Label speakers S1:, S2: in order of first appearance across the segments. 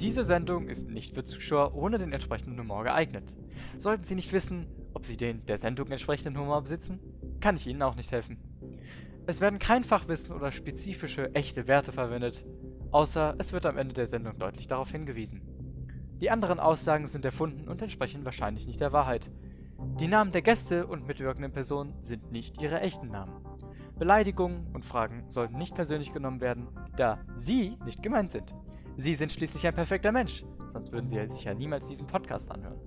S1: Diese Sendung ist nicht für Zuschauer ohne den entsprechenden Humor geeignet. Sollten Sie nicht wissen, ob Sie den der Sendung entsprechenden Humor besitzen, kann ich Ihnen auch nicht helfen. Es werden kein Fachwissen oder spezifische echte Werte verwendet, außer es wird am Ende der Sendung deutlich darauf hingewiesen. Die anderen Aussagen sind erfunden und entsprechen wahrscheinlich nicht der Wahrheit. Die Namen der Gäste und mitwirkenden Personen sind nicht ihre echten Namen. Beleidigungen und Fragen sollten nicht persönlich genommen werden, da Sie nicht gemeint sind. Sie sind schließlich ein perfekter Mensch, sonst würden Sie sich ja niemals diesen Podcast anhören.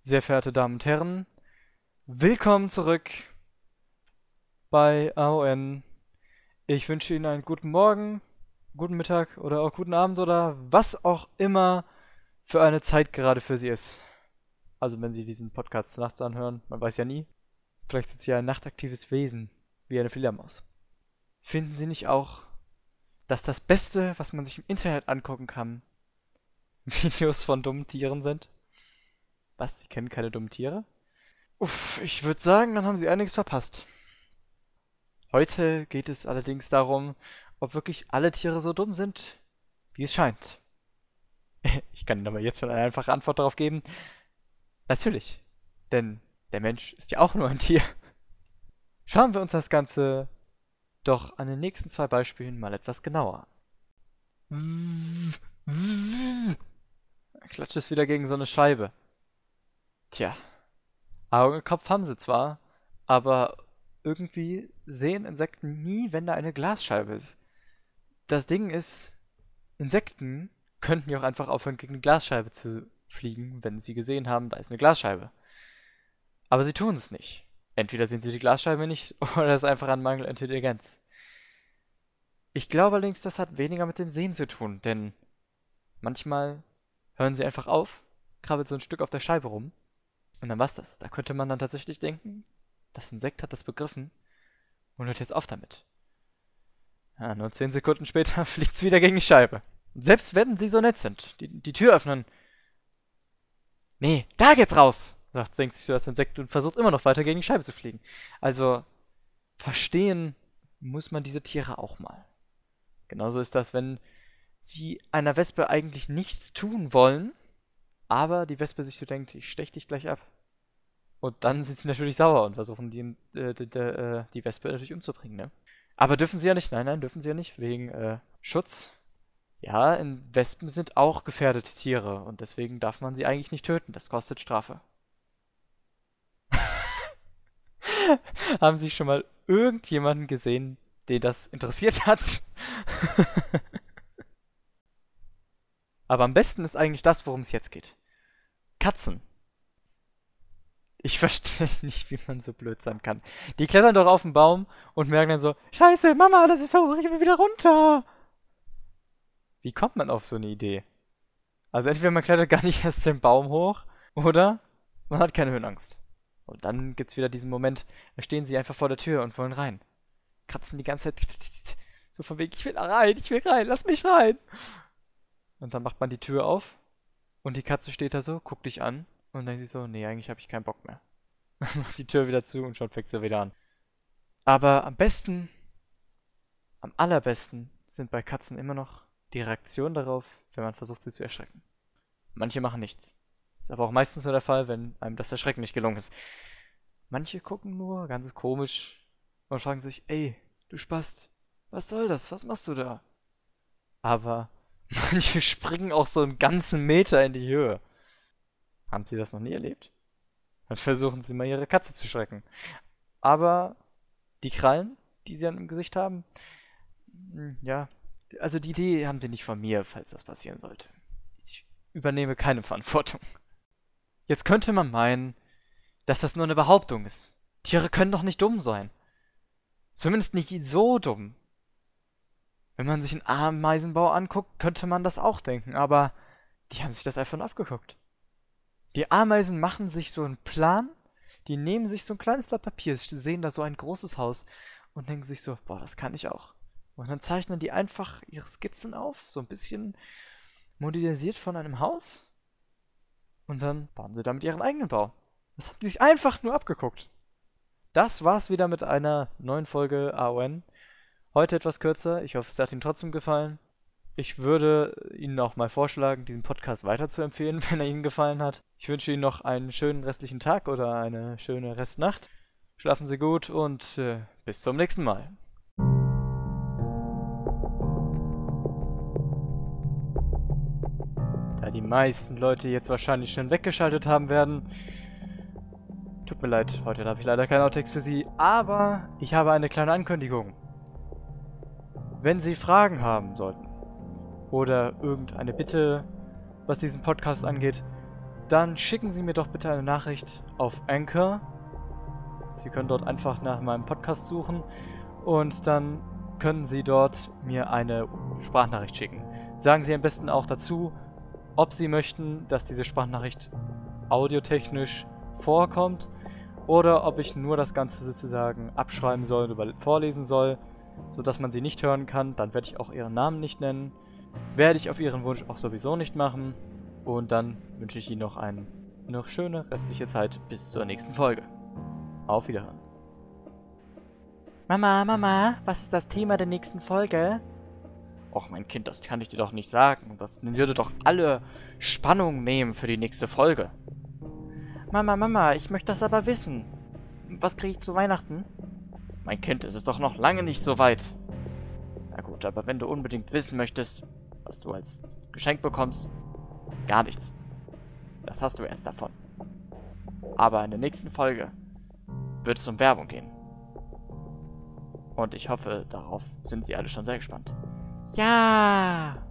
S1: Sehr verehrte Damen und Herren, willkommen zurück bei AON. Ich wünsche Ihnen einen guten Morgen, guten Mittag oder auch guten Abend oder was auch immer für eine Zeit gerade für Sie ist. Also wenn Sie diesen Podcast nachts anhören, man weiß ja nie. Vielleicht sind Sie ja ein nachtaktives Wesen, wie eine Fledermaus. Finden Sie nicht auch, dass das Beste, was man sich im Internet angucken kann, Videos von dummen Tieren sind? Was? Sie kennen keine dummen Tiere? Uff, ich würde sagen, dann haben Sie einiges verpasst. Heute geht es allerdings darum, ob wirklich alle Tiere so dumm sind, wie es scheint. Ich kann Ihnen aber jetzt schon eine einfache Antwort darauf geben. Natürlich. Denn der Mensch ist ja auch nur ein Tier. Schauen wir uns das Ganze doch an den nächsten zwei Beispielen mal etwas genauer. Klatscht es wieder gegen so eine Scheibe. Tja. Augen und Kopf haben sie zwar, aber irgendwie sehen Insekten nie, wenn da eine Glasscheibe ist. Das Ding ist, Insekten könnten ja auch einfach aufhören, gegen eine Glasscheibe zu fliegen, wenn sie gesehen haben, da ist eine Glasscheibe. Aber sie tun es nicht. Entweder sehen sie die Glasscheibe nicht oder es ist einfach ein Mangel an Intelligenz. Ich glaube allerdings, das hat weniger mit dem Sehen zu tun, denn manchmal hören sie einfach auf, krabbelt so ein Stück auf der Scheibe rum und dann war's das. Da könnte man dann tatsächlich denken, das Insekt hat das begriffen und hört jetzt auf damit. Ja, nur zehn Sekunden später fliegt's wieder gegen die Scheibe. Und selbst wenn sie so nett sind, die, die Tür öffnen. Nee, da geht's raus! Sagt, senkt sich so das Insekt und versucht immer noch weiter gegen die Scheibe zu fliegen. Also, verstehen muss man diese Tiere auch mal. Genauso ist das, wenn sie einer Wespe eigentlich nichts tun wollen, aber die Wespe sich so denkt, ich stech dich gleich ab. Und dann sind sie natürlich sauer und versuchen die, äh, die, äh, die Wespe natürlich umzubringen, ne? Aber dürfen sie ja nicht, nein, nein, dürfen sie ja nicht, wegen äh, Schutz. Ja, in Wespen sind auch gefährdete Tiere und deswegen darf man sie eigentlich nicht töten, das kostet Strafe. Haben Sie schon mal irgendjemanden gesehen, den das interessiert hat? Aber am besten ist eigentlich das, worum es jetzt geht. Katzen. Ich verstehe nicht, wie man so blöd sein kann. Die klettern doch auf den Baum und merken dann so, Scheiße, Mama, das ist hoch, ich will wieder runter. Wie kommt man auf so eine Idee? Also entweder man klettert gar nicht erst den Baum hoch, oder man hat keine Höhenangst. Und dann gibt's wieder diesen Moment, da stehen sie einfach vor der Tür und wollen rein. Kratzen die ganze Zeit so von wegen, ich will rein, ich will rein, lass mich rein. Und dann macht man die Tür auf und die Katze steht da so, guckt dich an und denkt sich so, nee, eigentlich habe ich keinen Bock mehr. macht die Tür wieder zu und schon fängt sie wieder an. Aber am besten, am allerbesten sind bei Katzen immer noch die Reaktionen darauf, wenn man versucht, sie zu erschrecken. Manche machen nichts. Ist aber auch meistens nur der Fall, wenn einem das Erschrecken nicht gelungen ist. Manche gucken nur ganz komisch und fragen sich, ey, du Spast, was soll das? Was machst du da? Aber manche springen auch so einen ganzen Meter in die Höhe. Haben Sie das noch nie erlebt? Dann versuchen Sie mal Ihre Katze zu schrecken. Aber die Krallen, die Sie dann im Gesicht haben, hm, ja, also die Idee haben Sie nicht von mir, falls das passieren sollte. Ich übernehme keine Verantwortung. Jetzt könnte man meinen, dass das nur eine Behauptung ist. Tiere können doch nicht dumm sein. Zumindest nicht so dumm. Wenn man sich einen Ameisenbau anguckt, könnte man das auch denken, aber die haben sich das einfach nur abgeguckt. Die Ameisen machen sich so einen Plan, die nehmen sich so ein kleines Blatt Papier, sehen da so ein großes Haus und denken sich so, boah, das kann ich auch. Und dann zeichnen die einfach ihre Skizzen auf, so ein bisschen modernisiert von einem Haus und dann bauen sie damit ihren eigenen Bau. Das haben die sich einfach nur abgeguckt. Das war's wieder mit einer neuen Folge AON. Heute etwas kürzer. Ich hoffe, es hat Ihnen trotzdem gefallen. Ich würde Ihnen auch mal vorschlagen, diesen Podcast weiterzuempfehlen, wenn er Ihnen gefallen hat. Ich wünsche Ihnen noch einen schönen restlichen Tag oder eine schöne Restnacht. Schlafen Sie gut und äh, bis zum nächsten Mal. Da die meisten Leute jetzt wahrscheinlich schon weggeschaltet haben werden. Tut mir leid, heute habe ich leider keinen Outtakes für Sie, aber ich habe eine kleine Ankündigung. Wenn Sie Fragen haben sollten oder irgendeine Bitte, was diesen Podcast angeht, dann schicken Sie mir doch bitte eine Nachricht auf Anchor. Sie können dort einfach nach meinem Podcast suchen und dann können Sie dort mir eine Sprachnachricht schicken. Sagen Sie am besten auch dazu, ob Sie möchten, dass diese Sprachnachricht audiotechnisch vorkommt oder ob ich nur das Ganze sozusagen abschreiben soll oder vorlesen soll, sodass man sie nicht hören kann. Dann werde ich auch Ihren Namen nicht nennen. Werde ich auf Ihren Wunsch auch sowieso nicht machen. Und dann wünsche ich Ihnen noch eine noch schöne restliche Zeit bis zur nächsten Folge. Auf Wiederhören. Mama, Mama, was ist das Thema der nächsten Folge? Och, mein Kind, das kann ich dir doch nicht sagen. Das würde doch alle Spannung nehmen für die nächste Folge. Mama, Mama, ich möchte das aber wissen. Was kriege ich zu Weihnachten? Mein Kind, es ist doch noch lange nicht so weit. Na gut, aber wenn du unbedingt wissen möchtest, was du als Geschenk bekommst, gar nichts. Das hast du jetzt davon. Aber in der nächsten Folge wird es um Werbung gehen. Und ich hoffe, darauf sind sie alle schon sehr gespannt. Ja!